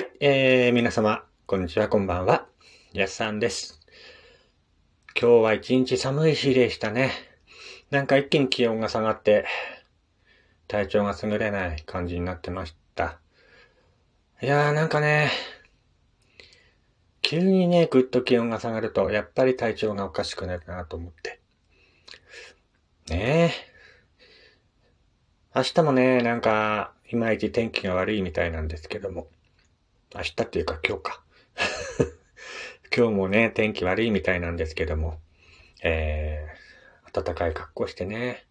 はい、えー、皆様、こんにちは、こんばんは。やすさんです。今日は一日寒い日でしたね。なんか一気に気温が下がって、体調が優れない感じになってました。いやーなんかね、急にね、ぐっと気温が下がると、やっぱり体調がおかしくなるなと思って。ねえ。明日もね、なんか、いまいち天気が悪いみたいなんですけども。明日っていうか今日か。今日もね、天気悪いみたいなんですけども、えー、暖かい格好してね、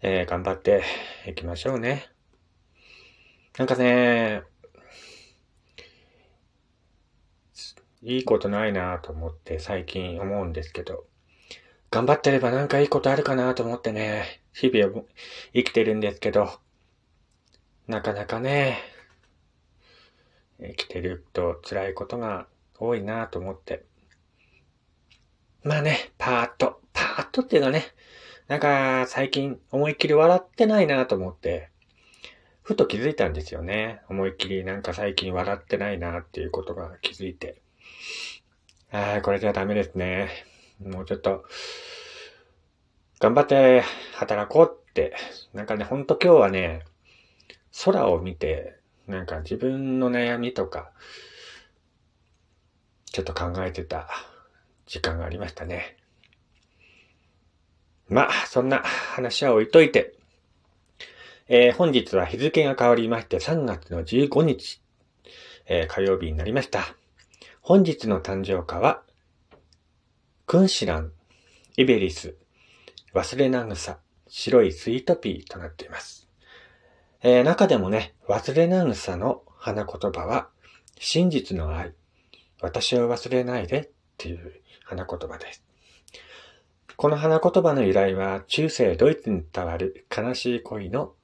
えー、頑張っていきましょうね。なんかね、いいことないなと思って最近思うんですけど、頑張ってればなんかいいことあるかなと思ってね、日々生きてるんですけど、なかなかね、生きてると辛いことが多いなと思って。まあね、パーッと、パーッとっていうのはね、なんか最近思いっきり笑ってないなと思って、ふと気づいたんですよね。思いっきりなんか最近笑ってないなっていうことが気づいて。ああ、これじゃダメですね。もうちょっと、頑張って働こうって。なんかね、ほんと今日はね、空を見て、なんか自分の悩みとか、ちょっと考えてた時間がありましたね。まあ、そんな話は置いといて、えー、本日は日付が変わりまして3月の15日、えー、火曜日になりました。本日の誕生花は、クンシラン、イベリス、忘れなぐさ、白いスイートピーとなっています。えー、中でもね、忘れなぐさの花言葉は、真実の愛、私を忘れないでっていう花言葉です。この花言葉の由来は、中世ドイツに伝わる悲しい恋の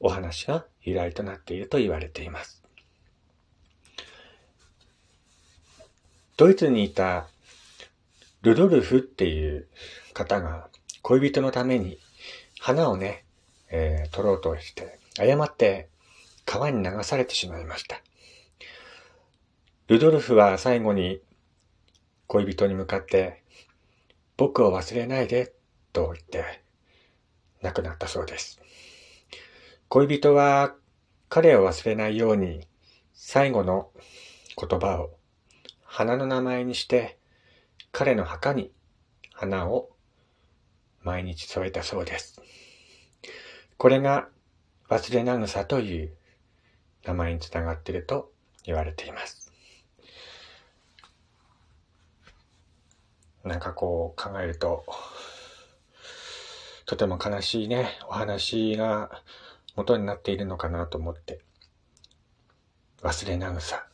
お話が由来となっていると言われています。ドイツにいたルドルフっていう方が恋人のために花をね、えー、取ろうとして誤って川に流されてしまいました。ルドルフは最後に恋人に向かって、僕を忘れないで、と言って亡くなったそうです。恋人は彼を忘れないように最後の言葉を花の名前にして彼の墓に花を毎日添えたそうです。これが忘れなぐさという名前につながっていると言われています。なんかこう考えると、とても悲しいね、お話が元になっているのかなと思って。忘れなぐさ。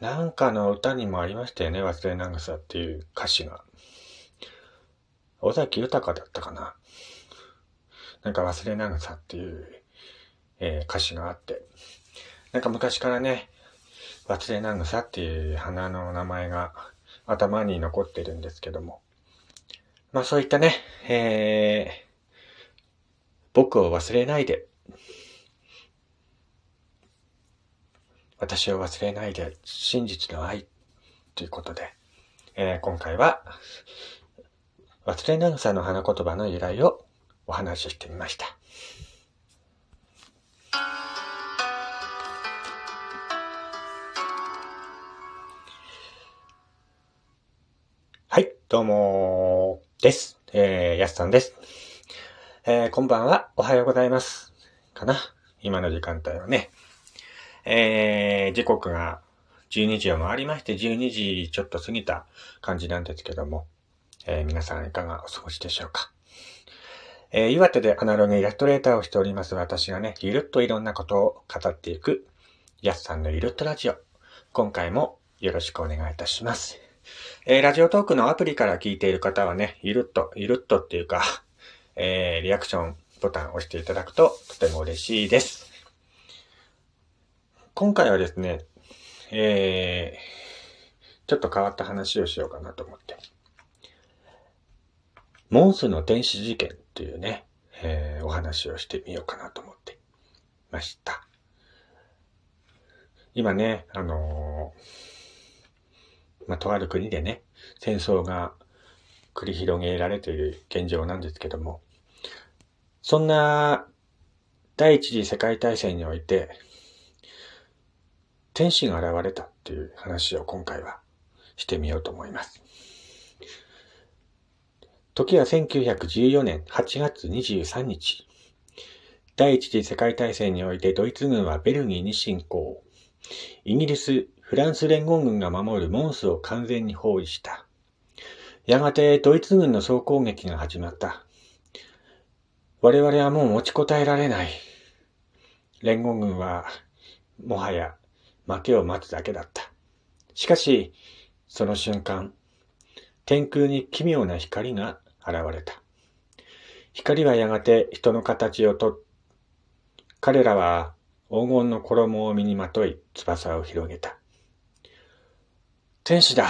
なんかの歌にもありましたよね、忘れなぐさっていう歌詞が。尾崎豊だったかな。なんか忘れなぐさっていう、えー、歌詞があって、なんか昔からね、忘れなぐさっていう花の名前が頭に残ってるんですけども、まあそういったね、えー、僕を忘れないで、私を忘れないで、真実の愛。ということで、えー、今回は、忘れなぐさの花言葉の由来をお話ししてみました。はい、どうもです。えー、やすさんです。えー、こんばんは、おはようございます。かな今の時間帯はね。えー、時刻が12時を回りまして、12時ちょっと過ぎた感じなんですけども、えー、皆さんいかがお過ごしでしょうか。えー、岩手でアナログイラストレーターをしております私がね、ゆるっといろんなことを語っていく、やすさんのゆるっとラジオ。今回もよろしくお願いいたします。えー、ラジオトークのアプリから聞いている方はね、ゆるっと、ゆるっとっていうか、えー、リアクションボタンを押していただくととても嬉しいです。今回はですね、えー、ちょっと変わった話をしようかなと思って。モンスの電子事件っていうね、えー、お話をしてみようかなと思って。ました。今ね、あのー、まあ、とある国でね、戦争が繰り広げられている現状なんですけども、そんな第一次世界大戦において、天使が現れたっていう話を今回はしてみようと思います。時は1914年8月23日。第一次世界大戦においてドイツ軍はベルギーに侵攻。イギリス、フランス連合軍が守るモンスを完全に包囲した。やがてドイツ軍の総攻撃が始まった。我々はもう持ちこたえられない。連合軍は、もはや負けを待つだけだった。しかし、その瞬間、天空に奇妙な光が現れた。光はやがて人の形をと、彼らは黄金の衣を身にまとい翼を広げた。天使だ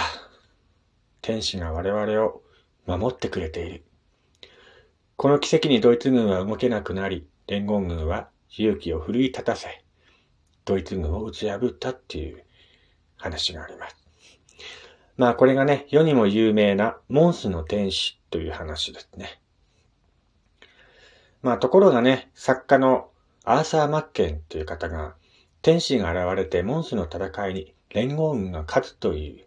天使が我々を守ってくれている。この奇跡にドイツ軍は動けなくなり、連合軍は勇気を奮い立たせ、ドイツ軍を打ち破ったっていう話があります。まあこれがね、世にも有名なモンスの天使という話ですね。まあところがね、作家のアーサー・マッケンという方が、天使が現れてモンスの戦いに連合軍が勝つという、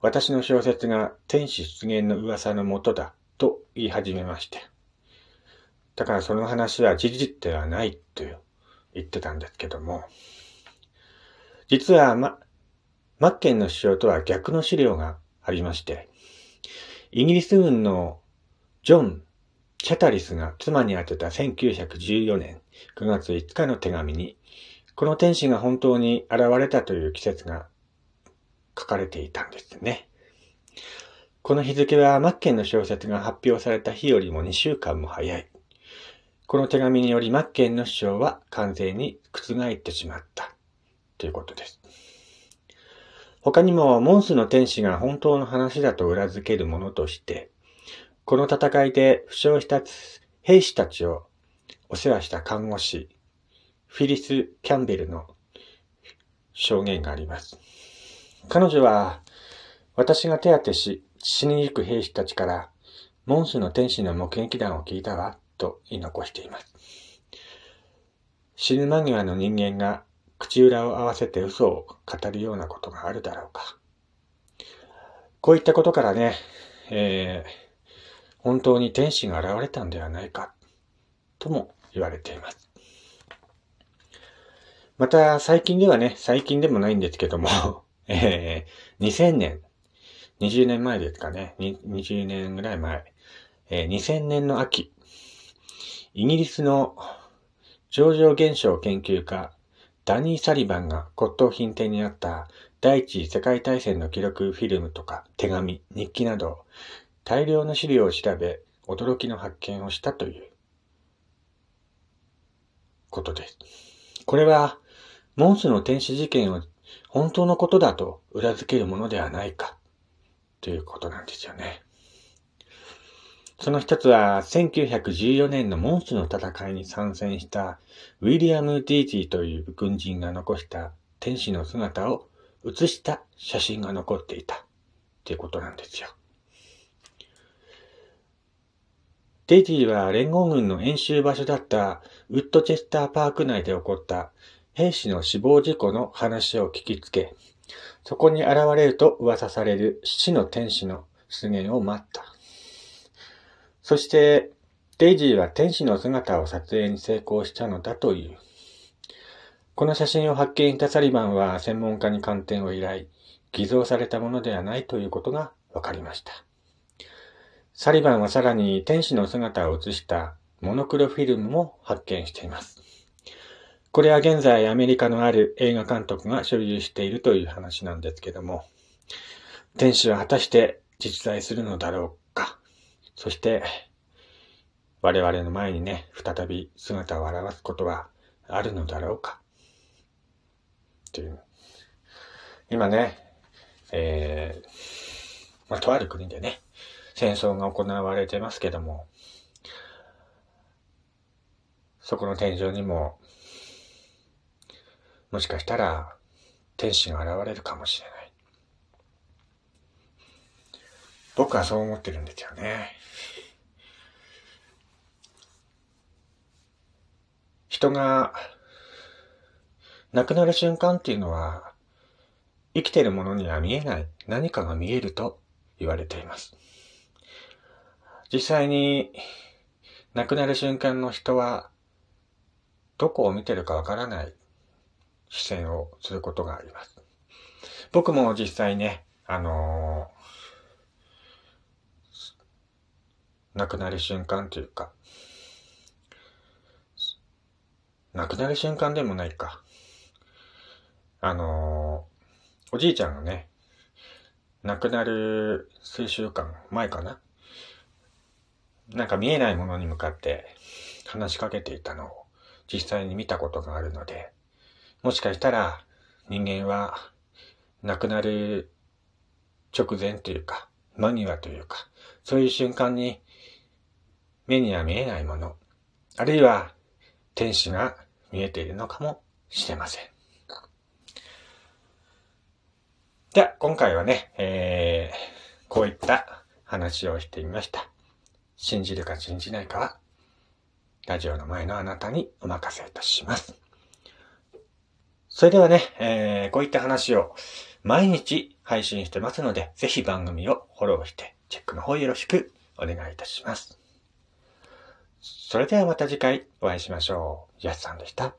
私の小説が天使出現の噂のもとだと言い始めまして。だからその話は事実ではないと言ってたんですけども、実はま、マッケンの首相とは逆の資料がありまして、イギリス軍のジョン・チャタリスが妻に宛てた1914年9月5日の手紙に、この天使が本当に現れたという季節が書かれていたんですね。この日付はマッケンの小説が発表された日よりも2週間も早い。この手紙によりマッケンの主張は完全に覆ってしまったということです。他にもモンスの天使が本当の話だと裏付けるものとして、この戦いで負傷した兵士たちをお世話した看護師、フィリス・キャンベルの証言があります。彼女は、私が手当てし、死にゆく兵士たちから、モンスの天使の目撃談を聞いたわ、と言い残しています。死ぬ間際の人間が口裏を合わせて嘘を語るようなことがあるだろうか。こういったことからね、えー、本当に天使が現れたんではないか、とも言われています。また、最近ではね、最近でもないんですけども、えー、2000年、20年前ですかね、20年ぐらい前、えー、2000年の秋、イギリスの上場現象研究家、ダニー・サリバンが骨董品店にあった第一次世界大戦の記録フィルムとか手紙、日記など大量の資料を調べ驚きの発見をしたということです。これはモンスの天使事件を本当のことだと裏付けるものではないかということなんですよね。その一つは、1914年のモンスの戦いに参戦したウィリアム・ディーティという軍人が残した天使の姿を写した写真が残っていたっていうことなんですよ。デイティは連合軍の演習場所だったウッドチェスターパーク内で起こった兵士の死亡事故の話を聞きつけ、そこに現れると噂される死の天使の出現を待った。そして、デイジーは天使の姿を撮影に成功したのだという。この写真を発見したサリバンは専門家に鑑定を依頼、偽造されたものではないということが分かりました。サリバンはさらに天使の姿を写したモノクロフィルムも発見しています。これは現在アメリカのある映画監督が所有しているという話なんですけども、天使は果たして実在するのだろうかそして、我々の前にね、再び姿を現すことはあるのだろうか。という。今ね、えー、まあ、とある国でね、戦争が行われてますけども、そこの天井にも、もしかしたら天使が現れるかもしれない。僕はそう思ってるんですよね。人が亡くなる瞬間っていうのは生きてるものには見えない何かが見えると言われています。実際に亡くなる瞬間の人はどこを見てるかわからない視線をすることがあります。僕も実際ね、あのー、亡くなる瞬間というか、亡くなる瞬間でもないか。あのー、おじいちゃんがね、亡くなる数週間前かな。なんか見えないものに向かって話しかけていたのを実際に見たことがあるので、もしかしたら人間は亡くなる直前というか、間際というか、そういう瞬間に目には見えないもの、あるいは天使が見えているのかもしれません。では、今回はね、えー、こういった話をしてみました。信じるか信じないかは、ラジオの前のあなたにお任せいたします。それではね、えー、こういった話を毎日配信してますので、ぜひ番組をフォローして、チェックの方よろしくお願いいたします。それではまた次回お会いしましょう。やすさんでした。